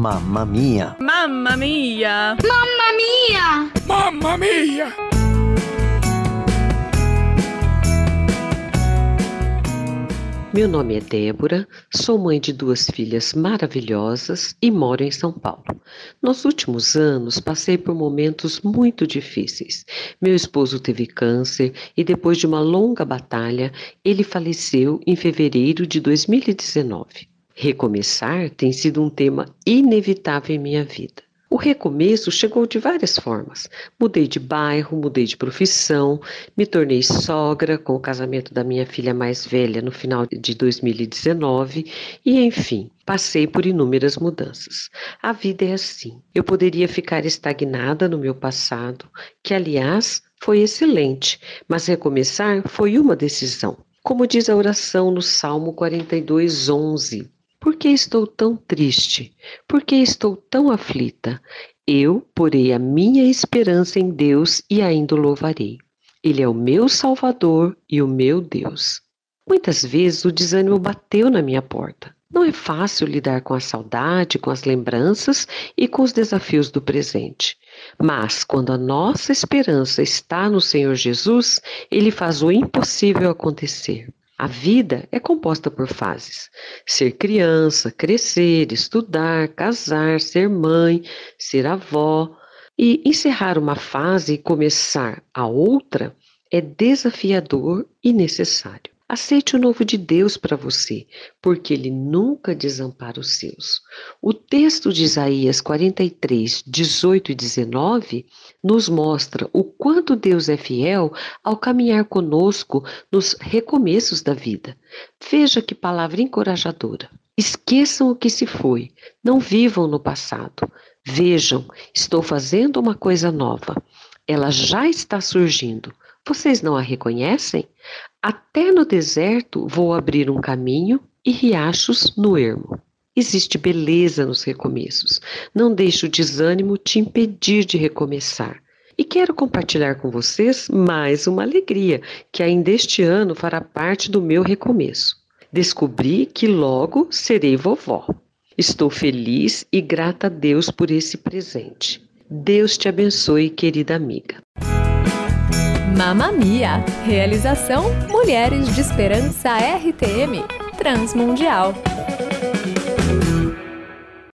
Mamma mia! Mamma mia! Mamma mia! Mamma mia! Meu nome é Débora, sou mãe de duas filhas maravilhosas e moro em São Paulo. Nos últimos anos, passei por momentos muito difíceis. Meu esposo teve câncer e, depois de uma longa batalha, ele faleceu em fevereiro de 2019. Recomeçar tem sido um tema inevitável em minha vida. O recomeço chegou de várias formas. Mudei de bairro, mudei de profissão, me tornei sogra com o casamento da minha filha mais velha no final de 2019 e, enfim, passei por inúmeras mudanças. A vida é assim. Eu poderia ficar estagnada no meu passado, que, aliás, foi excelente, mas recomeçar foi uma decisão. Como diz a oração no Salmo 42, 11. Por que estou tão triste? Por que estou tão aflita? Eu porei a minha esperança em Deus e ainda o louvarei. Ele é o meu Salvador e o meu Deus. Muitas vezes o desânimo bateu na minha porta. Não é fácil lidar com a saudade, com as lembranças e com os desafios do presente. Mas quando a nossa esperança está no Senhor Jesus, ele faz o impossível acontecer. A vida é composta por fases: ser criança, crescer, estudar, casar, ser mãe, ser avó. E encerrar uma fase e começar a outra é desafiador e necessário. Aceite o novo de Deus para você, porque ele nunca desampara os seus. O texto de Isaías 43, 18 e 19 nos mostra o quanto Deus é fiel ao caminhar conosco nos recomeços da vida. Veja que palavra encorajadora. Esqueçam o que se foi, não vivam no passado. Vejam, estou fazendo uma coisa nova. Ela já está surgindo. Vocês não a reconhecem? Até no deserto vou abrir um caminho e riachos no ermo. Existe beleza nos recomeços. Não deixe o desânimo te impedir de recomeçar. E quero compartilhar com vocês mais uma alegria que ainda este ano fará parte do meu recomeço. Descobri que logo serei vovó. Estou feliz e grata a Deus por esse presente. Deus te abençoe, querida amiga. Mamma Mia. Realização Mulheres de Esperança RTM Transmundial.